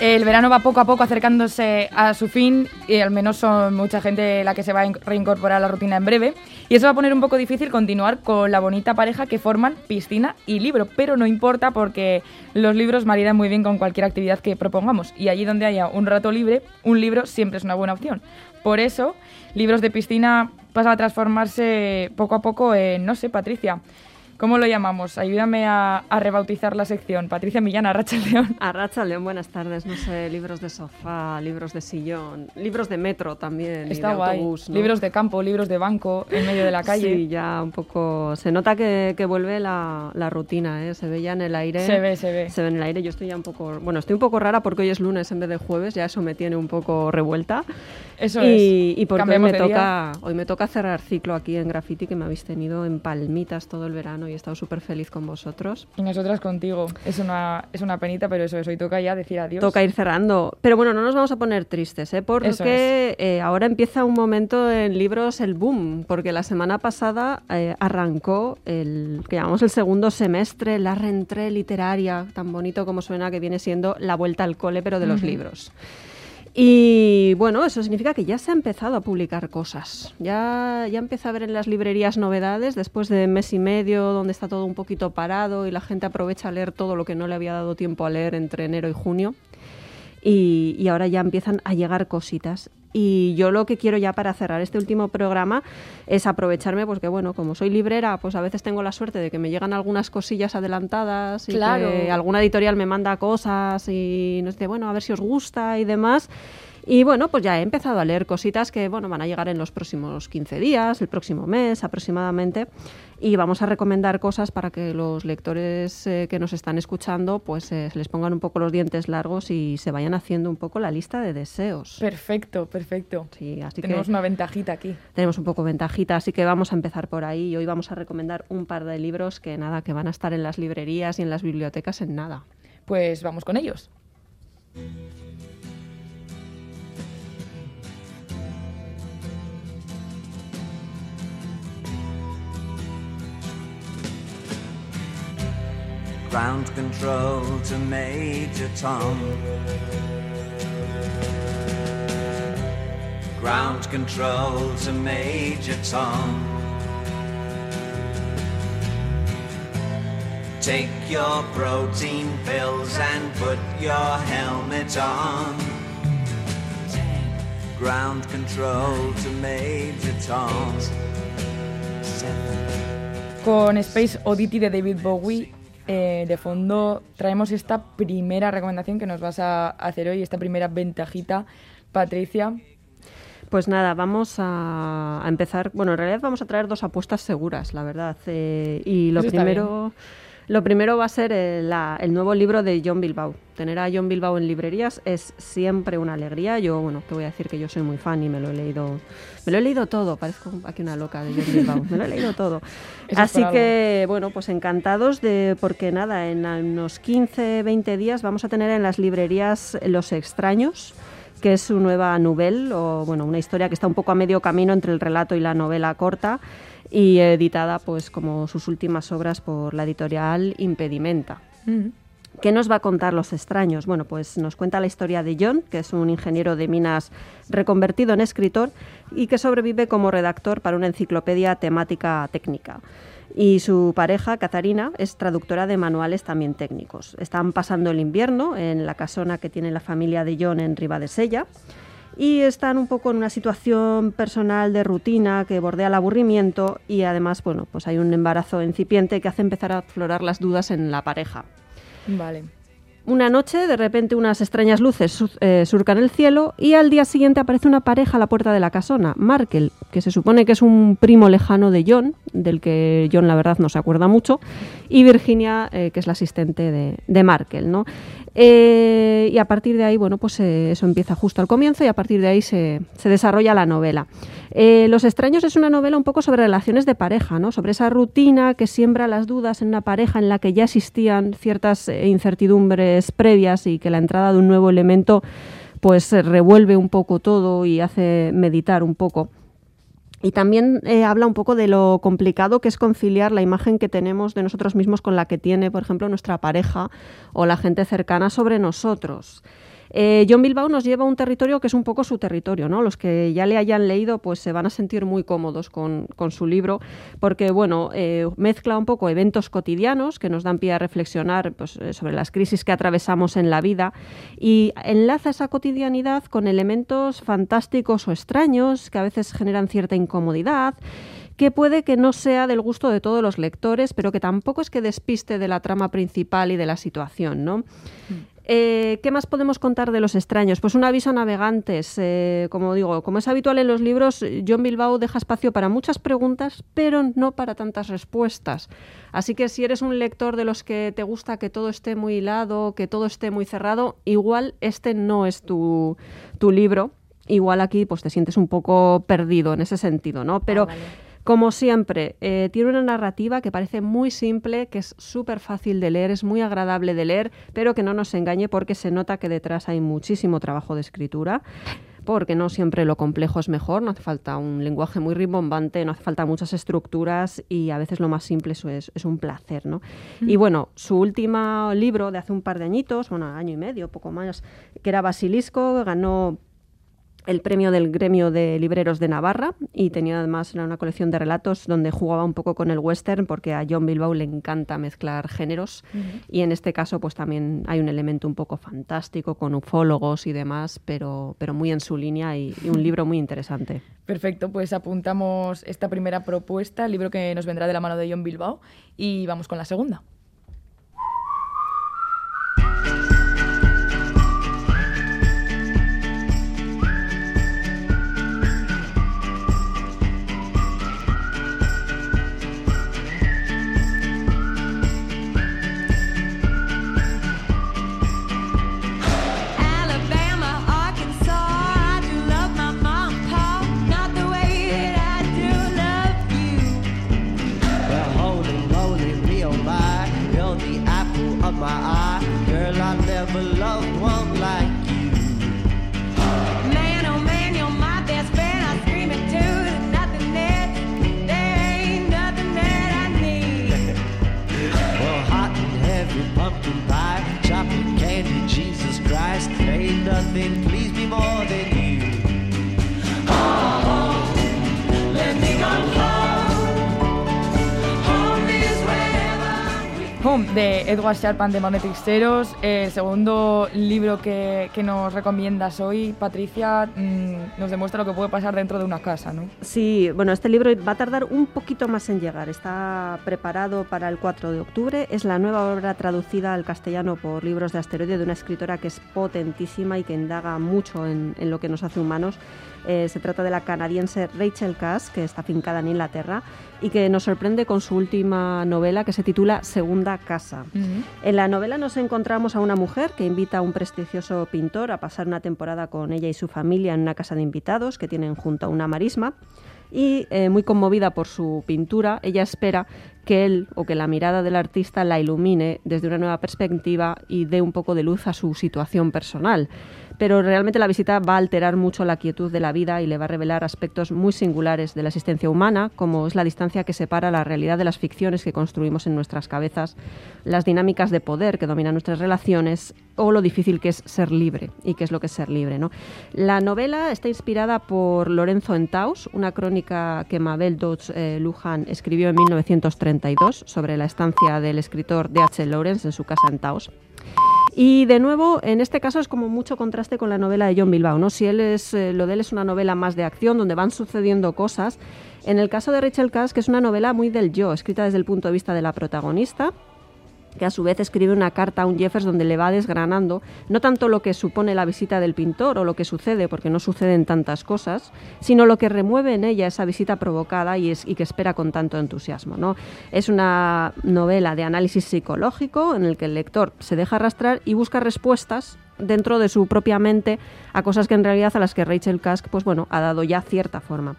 El verano va poco a poco acercándose a su fin y al menos son mucha gente la que se va a reincorporar a la rutina en breve. Y eso va a poner un poco difícil continuar con la bonita pareja que forman piscina y libro. Pero no importa porque los libros maridan muy bien con cualquier actividad que propongamos. Y allí donde haya un rato libre, un libro siempre es una buena opción. Por eso, libros de piscina pasan a transformarse poco a poco en, no sé, Patricia, ¿Cómo lo llamamos? Ayúdame a, rebautizar la sección. Patricia Millán, Arracha León. Arracha León, buenas tardes. No sé, libros de sofá, libros de sillón, libros de metro también. Está de guay. Autobús, Libros de campo, libros de banco, en medio de la calle. Sí, ya un poco. Se nota que, vuelve la, rutina, ¿eh? Se ve ya en el aire. Se ve, se ve. Se ve en el aire. Yo estoy ya un poco. Bueno, estoy un poco rara porque hoy es lunes en vez de jueves, ya eso me tiene un poco revuelta. Eso y, es. Y porque hoy me, toca, hoy me toca cerrar ciclo aquí en Graffiti, que me habéis tenido en palmitas todo el verano y he estado súper feliz con vosotros. Y nosotras contigo. Es una, es una penita, pero eso es. Hoy toca ya decir adiós. Toca ir cerrando. Pero bueno, no nos vamos a poner tristes, ¿eh? porque eh, ahora empieza un momento en libros el boom, porque la semana pasada eh, arrancó el que llamamos el segundo semestre, la rentrée literaria, tan bonito como suena, que viene siendo la vuelta al cole, pero de los libros. Y bueno, eso significa que ya se ha empezado a publicar cosas. Ya, ya empieza a ver en las librerías novedades después de mes y medio donde está todo un poquito parado y la gente aprovecha a leer todo lo que no le había dado tiempo a leer entre enero y junio. Y, y, ahora ya empiezan a llegar cositas. Y yo lo que quiero ya para cerrar este último programa es aprovecharme, porque bueno, como soy librera, pues a veces tengo la suerte de que me llegan algunas cosillas adelantadas y que alguna editorial me manda cosas y nos dice, bueno, a ver si os gusta y demás. Y bueno, pues ya he empezado a leer cositas que bueno, van a llegar en los próximos 15 días, el próximo mes aproximadamente. Y vamos a recomendar cosas para que los lectores eh, que nos están escuchando pues eh, se les pongan un poco los dientes largos y se vayan haciendo un poco la lista de deseos. Perfecto, perfecto. Sí, así tenemos una ventajita aquí. Tenemos un poco ventajita, así que vamos a empezar por ahí y hoy vamos a recomendar un par de libros que nada, que van a estar en las librerías y en las bibliotecas en nada. Pues vamos con ellos. Ground control to Major Tom. Ground control to Major Tom. Take your protein pills and put your helmet on. Ground control to Major Tom. Con Space Oddity de David Bowie Eh, de fondo traemos esta primera recomendación que nos vas a hacer hoy, esta primera ventajita, Patricia. Pues nada, vamos a, empezar. Bueno, en realidad vamos a traer dos apuestas seguras, la verdad. Eh, y lo primero. Lo primero va a ser el, nuevo libro de John Bilbao. Tener a John Bilbao en librerías es siempre una alegría. Yo, bueno, te voy a decir que yo soy muy fan y me lo he leído, me lo he leído todo. Parezco aquí una loca de John Bilbao. Me lo he leído todo. Así que, bueno, pues encantados de, porque nada, en unos 15, 20 días vamos a tener en las librerías Los Extraños que es su nueva novela, o bueno, una historia que está un poco a medio camino entre el relato y la novela corta y editada pues como sus últimas obras por la editorial Impedimenta. ¿Qué nos va a contar Los extraños? Bueno, pues nos cuenta la historia de John, que es un ingeniero de minas reconvertido en escritor y que sobrevive como redactor para una enciclopedia temática técnica. Y su pareja, Catarina, es traductora de manuales también técnicos. Están pasando el invierno en la casona que tiene la familia de John en Ribadesella y están un poco en una situación personal de rutina que bordea el aburrimiento y además, bueno, pues hay un embarazo incipiente que hace empezar a aflorar las dudas en la pareja. Vale. Una noche, de repente, unas extrañas luces eh, surcan el cielo y al día siguiente aparece una pareja a la puerta de la casona, Markel, que se supone que es un primo lejano de John, del que John la verdad no se acuerda mucho, y Virginia, eh, que es la asistente de, Markel, ¿no? Eh, y a partir de ahí, bueno, pues eso empieza justo al comienzo y a partir de ahí se, desarrolla la novela. Los extraños es una novela un poco sobre relaciones de pareja, ¿no? Sobre esa rutina que siembra las dudas en una pareja en la que ya existían ciertas incertidumbres previas y que la entrada de un nuevo elemento pues revuelve un poco todo y hace meditar un poco. Y también eh, habla un poco de lo complicado que es conciliar la imagen que tenemos de nosotros mismos con la que tiene, por ejemplo, nuestra pareja o la gente cercana sobre nosotros. Eh, John Bilbao nos lleva a un territorio que es un poco su territorio, ¿no? Los que ya le hayan leído pues se van a sentir muy cómodos con, su libro porque, bueno, eh, mezcla un poco eventos cotidianos que nos dan pie a reflexionar pues, eh, sobre las crisis que atravesamos en la vida y enlaza esa cotidianidad con elementos fantásticos o extraños que a veces generan cierta incomodidad que puede que no sea del gusto de todos los lectores, pero que tampoco es que despiste de la trama principal y de la situación, ¿no? Eh, ¿Qué más podemos contar de los extraños? Pues un aviso a navegantes. Eh, como digo, como es habitual en los libros, John Bilbao deja espacio para muchas preguntas, pero no para tantas respuestas. Así que si eres un lector de los que te gusta que todo esté muy hilado, que todo esté muy cerrado, igual este no es tu, libro. Igual aquí pues te sientes un poco perdido en ese sentido, ¿no? Pero ah, como siempre, eh, tiene una narrativa que parece muy simple, que es súper fácil de leer, es muy agradable de leer, pero que no nos engañe porque se nota que detrás hay muchísimo trabajo de escritura porque no siempre lo complejo es mejor, no hace falta un lenguaje muy rimbombante, no hace falta muchas estructuras y a veces lo más simple es, es un placer. ¿no? Y bueno, su último libro de hace un par de añitos, bueno, año y medio, poco más, que era Basilisco, ganó el premio del gremio de libreros de Navarra y tenía además una colección de relatos donde jugaba un poco con el western porque a John Bilbao le encanta mezclar géneros y en este caso pues también hay un elemento un poco fantástico con ufólogos y demás, pero, pero muy en su línea y, y un libro muy interesante. Perfecto, pues apuntamos esta primera propuesta, el libro que nos vendrá de la mano de John Bilbao y vamos con la segunda. De Edward Sharpan de Magnetic Seros, el segundo libro que, nos recomiendas hoy, Patricia, mm, nos demuestra lo que puede pasar dentro de una casa, ¿no? Sí, bueno, este libro va a tardar un poquito más en llegar, está preparado para el 4 de octubre, es la nueva obra traducida al castellano por Libros de Asteroide de una escritora que es potentísima y que indaga mucho en, en lo que nos hace humanos. Eh, se trata de la canadiense Rachel Cass, que está fincada en Inglaterra y que nos sorprende con su última novela que se titula Segunda Casa. En la novela nos encontramos a una mujer que invita a un prestigioso pintor a pasar una temporada con ella y su familia en una casa de invitados que tienen junto a una marisma y eh, muy conmovida por su pintura, ella espera que él o que la mirada del artista la ilumine desde una nueva perspectiva y dé un poco de luz a su situación personal pero realmente la visita va a alterar mucho la quietud de la vida y le va a revelar aspectos muy singulares de la existencia humana, como es la distancia que separa la realidad de las ficciones que construimos en nuestras cabezas, las dinámicas de poder que dominan nuestras relaciones o lo difícil que es ser libre y qué es lo que es ser libre. La novela está inspirada por Lorenzo Entaus, una crónica que Mabel Dodds eh, Lujan escribió en 1932 sobre la estancia del escritor D.H. Lawrence en su casa en Taos. Y de nuevo, en este caso es como mucho contraste con la novela de John Bilbao, ¿no? Si él es, eh, lo de él es una novela más de acción, donde van sucediendo cosas. En el caso de Rachel Cass, que es una novela muy del yo, escrita desde el punto de vista de la protagonista, que a su vez escribe una carta a un Jeffers donde le va desgranando no tanto lo que supone la visita del pintor o lo que sucede, porque no suceden tantas cosas, sino lo que remueve en ella esa visita provocada y, es, y que espera con tanto entusiasmo. ¿no? Es una novela de análisis psicológico en el que el lector se deja arrastrar y busca respuestas dentro de su propia mente a cosas que en realidad a las que Rachel Kask pues bueno, ha dado ya cierta forma.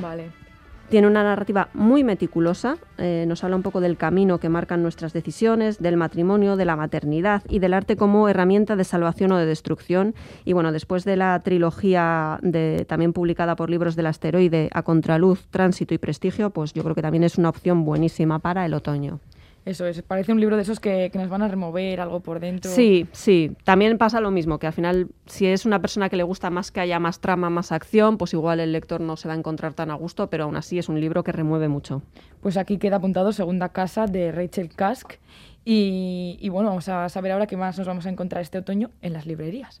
Vale. Tiene una narrativa muy meticulosa, eh, nos habla un poco del camino que marcan nuestras decisiones, del matrimonio, de la maternidad y del arte como herramienta de salvación o de destrucción. Y bueno, después de la trilogía de, también publicada por Libros del Asteroide, A Contraluz, Tránsito y Prestigio, pues yo creo que también es una opción buenísima para el otoño. Eso es, parece un libro de esos que, nos van a remover algo por dentro. Sí, sí. También pasa lo mismo, que al final, si es una persona que le gusta más que haya más trama, más acción, pues igual el lector no se va a encontrar tan a gusto, pero aún así es un libro que remueve mucho. Pues aquí queda apuntado Segunda Casa de Rachel Kask. Y, y bueno, vamos a saber ahora qué más nos vamos a encontrar este otoño en las librerías.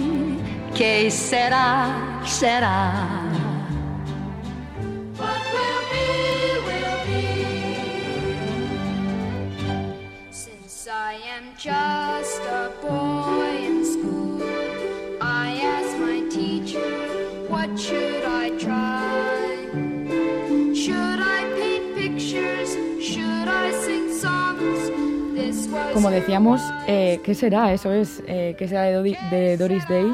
que será, será. What will be, will be. Since I am just a boy in school, I ask my teacher, what should I try? Should I paint pictures? Should I sing songs? Como decíamos, eh, ¿qué será? Eso es, eh, ¿qué será de, de Doris Day?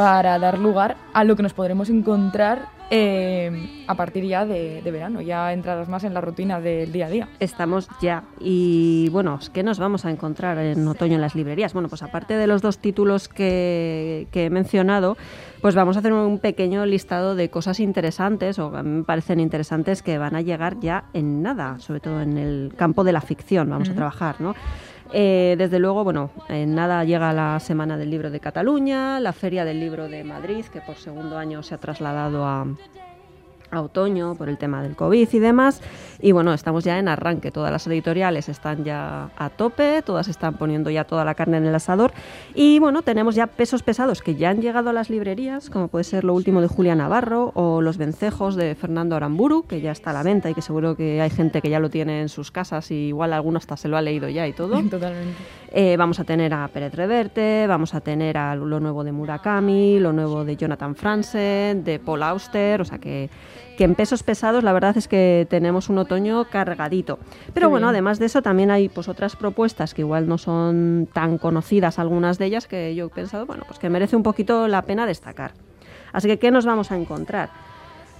Para dar lugar a lo que nos podremos encontrar eh, a partir ya de, verano, ya entradas más en la rutina del día a día. Estamos ya. Y bueno, ¿qué nos vamos a encontrar en otoño en las librerías? Bueno, pues aparte de los dos títulos que, he mencionado, pues vamos a hacer un pequeño listado de cosas interesantes, o a mí me parecen interesantes, que van a llegar ya en nada, sobre todo en el campo de la ficción, vamos a trabajar, ¿no? Eh, desde luego, bueno, en nada llega la Semana del Libro de Cataluña, la Feria del Libro de Madrid, que por segundo año se ha trasladado a, a otoño por el tema del COVID y demás. Y bueno, estamos ya en arranque, todas las editoriales están ya a tope, todas están poniendo ya toda la carne en el asador. Y bueno, tenemos ya pesos pesados que ya han llegado a las librerías, como puede ser lo último de Julia Navarro o Los Vencejos de Fernando Aramburu, que ya está a la venta y que seguro que hay gente que ya lo tiene en sus casas y igual alguno hasta se lo ha leído ya y todo. Totalmente. Eh, vamos a tener a Pérez Reverte, vamos a tener a lo nuevo de Murakami, lo nuevo de Jonathan Franzen, de Paul Auster, o sea que que en pesos pesados la verdad es que tenemos un otoño cargadito. Pero bueno, además de eso también hay pues otras propuestas que igual no son tan conocidas algunas de ellas que yo he pensado, bueno, pues que merece un poquito la pena destacar. Así que ¿qué nos vamos a encontrar?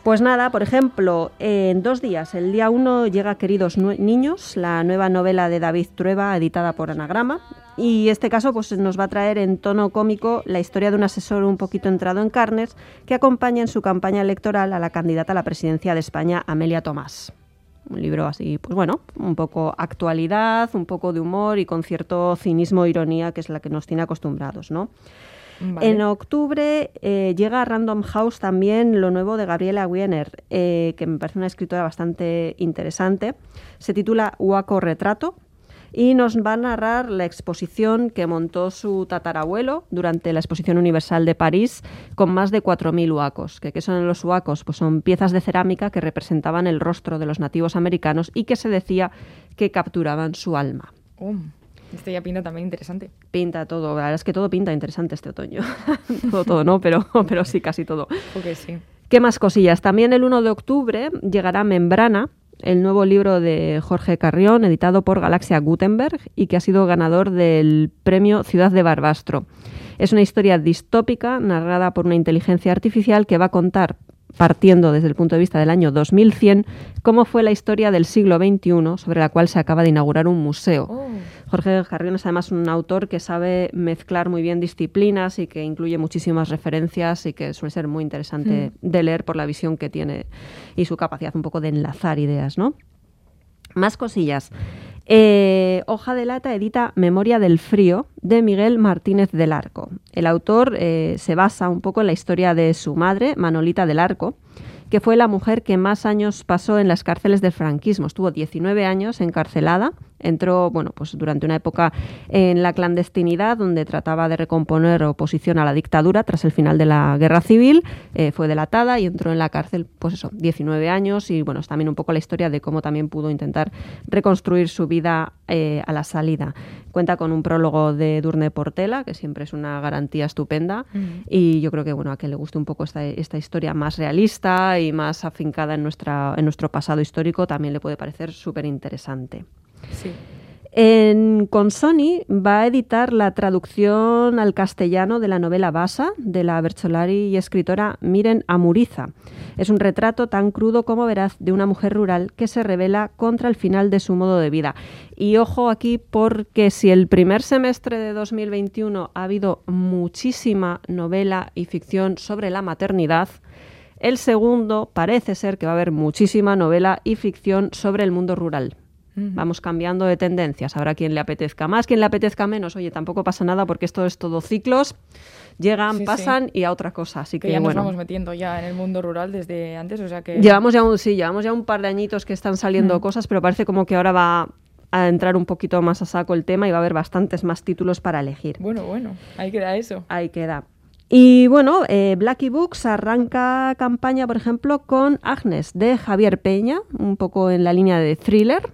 Pues nada, por ejemplo, en dos días, el día uno llega Queridos Niños, la nueva novela de David Trueba, editada por Anagrama, y este caso pues, nos va a traer en tono cómico la historia de un asesor un poquito entrado en carnes que acompaña en su campaña electoral a la candidata a la presidencia de España, Amelia Tomás. Un libro así, pues bueno, un poco actualidad, un poco de humor y con cierto cinismo e ironía que es la que nos tiene acostumbrados, ¿no? En octubre eh, llega a Random House también lo nuevo de Gabriela Wiener, eh, que me parece una escritora bastante interesante. Se titula Huaco Retrato y nos va a narrar la exposición que montó su tatarabuelo durante la Exposición Universal de París con más de 4.000 huacos. ¿Qué, son los huacos? Pues son piezas de cerámica que representaban el rostro de los nativos americanos y que se decía que capturaban su alma. Este ya pinta también interesante. Pinta todo, la verdad es que todo pinta interesante este otoño. todo, todo, ¿no? Pero, pero sí, casi todo. Ok, sí. ¿Qué más cosillas? También el 1 de octubre llegará Membrana, el nuevo libro de Jorge Carrión, editado por Galaxia Gutenberg y que ha sido ganador del premio Ciudad de Barbastro. Es una historia distópica narrada por una inteligencia artificial que va a contar partiendo desde el punto de vista del año 2100, cómo fue la historia del siglo XXI, sobre la cual se acaba de inaugurar un museo. Jorge Carrión es además un autor que sabe mezclar muy bien disciplinas y que incluye muchísimas referencias y que suele ser muy interesante hmm. de leer por la visión que tiene y su capacidad un poco de enlazar ideas, ¿no? Más cosillas. Eh, Hoja de Lata edita Memoria del Frío de Miguel Martínez del Arco. El autor eh, se basa un poco en la historia de su madre, Manolita del Arco, que fue la mujer que más años pasó en las cárceles del franquismo. Estuvo 19 años encarcelada Entró, bueno, pues durante una época en la clandestinidad, donde trataba de recomponer oposición a la dictadura tras el final de la guerra civil. Eh, fue delatada y entró en la cárcel, pues eso, 19 años. Y bueno, es también un poco la historia de cómo también pudo intentar reconstruir su vida eh, a la salida. Cuenta con un prólogo de Durne Portela, que siempre es una garantía estupenda. Y yo creo que, bueno, a que le guste un poco esta, esta historia más realista y más afincada en, nuestra, en nuestro pasado histórico, también le puede parecer súper interesante. Sí. En, con Sony va a editar la traducción al castellano de la novela Basa de la Bercholari y escritora Miren Amuriza. Es un retrato tan crudo como veraz de una mujer rural que se revela contra el final de su modo de vida. Y ojo aquí porque si el primer semestre de 2021 ha habido muchísima novela y ficción sobre la maternidad, el segundo parece ser que va a haber muchísima novela y ficción sobre el mundo rural. Vamos cambiando de tendencias. Habrá quien le apetezca más, quien le apetezca menos. Oye, tampoco pasa nada porque esto es todo ciclos. Llegan, pasan y a otra cosa. Así que, ya nos vamos metiendo ya en el mundo rural desde antes, o sea que... Llevamos ya un, sí, llevamos ya un par de añitos que están saliendo cosas, pero parece como que ahora va a entrar un poquito más a saco el tema y va a haber bastantes más títulos para elegir. Bueno, bueno, ahí queda eso. Ahí queda. Y bueno, eh, Blacky Books arranca campaña, por ejemplo, con Agnes de Javier Peña, un poco en la línea de thriller.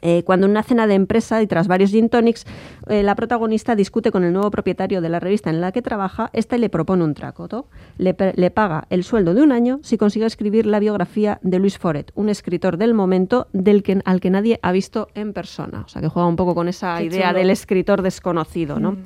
Eh, cuando en una cena de empresa y tras varios gin tonics, eh, la protagonista discute con el nuevo propietario de la revista en la que trabaja, este le propone un tracoto. Le, le, paga el sueldo de un año si consigue escribir la biografía de Luis Foret, un escritor del momento del que, al que nadie ha visto en persona. O sea, que juega un poco con esa idea del escritor desconocido, ¿no?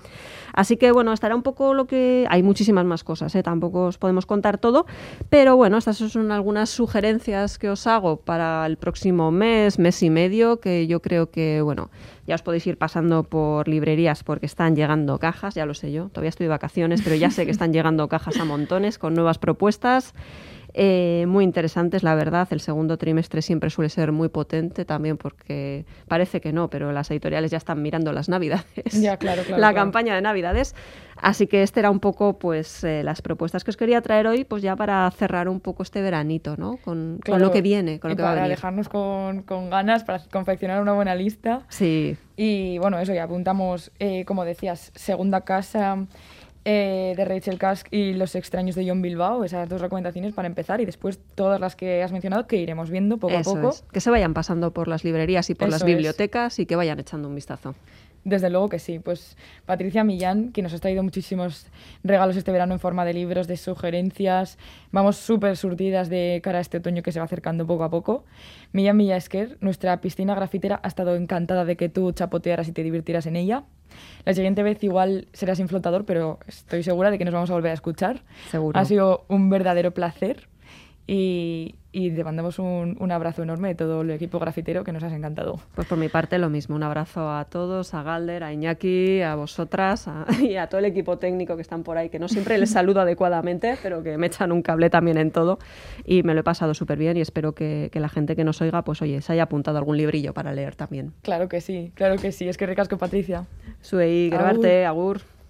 Así que bueno, estará un poco lo que... Hay muchísimas más cosas, ¿eh? tampoco os podemos contar todo, pero bueno, estas son algunas sugerencias que os hago para el próximo mes, mes y medio, que yo creo que, bueno, ya os podéis ir pasando por librerías porque están llegando cajas, ya lo sé yo, todavía estoy de vacaciones, pero ya sé que están llegando cajas a montones con nuevas propuestas. Eh, muy interesantes, la verdad. El segundo trimestre siempre suele ser muy potente también porque parece que no, pero las editoriales ya están mirando las navidades. Ya, claro, claro, la claro. campaña de navidades. Así que este era un poco pues eh, las propuestas que os quería traer hoy, pues ya para cerrar un poco este veranito, ¿no? Con, con lo que viene, con y lo que va a para venir. dejarnos con, con ganas, para confeccionar una buena lista. Sí, Y bueno, eso ya apuntamos, eh, como decías, Segunda Casa eh, de Rachel Kask y Los extraños de John Bilbao, esas dos recomendaciones para empezar y después todas las que has mencionado que iremos viendo poco eso a poco. es. Que se vayan pasando por las librerías y por las es. bibliotecas y que vayan echando un vistazo. Desde luego que sí. Pues Patricia Millán, que nos ha traído muchísimos regalos este verano en forma de libros, de sugerencias. Vamos súper surtidas de cara a este otoño que se va acercando poco a poco. Millán Millasker, nuestra piscina grafitera, ha estado encantada de que tú chapotearas y te divirtieras en ella. La siguiente vez igual serás sin flotador, pero estoy segura de que nos vamos a volver a escuchar. Seguro. Ha sido un verdadero placer. Y, y te mandamos un, un abrazo enorme de todo el equipo grafitero que nos has encantado. Pues por mi parte lo mismo, un abrazo a todos, a Galder, a Iñaki, a vosotras a- y a todo el equipo técnico que están por ahí, que no siempre les saludo adecuadamente, pero que me echan un cable también en todo y me lo he pasado súper bien y espero que, que la gente que nos oiga, pues oye, se haya apuntado algún librillo para leer también. Claro que sí, claro que sí. Es que ricasco, Patricia. Agur. grabarte, agur.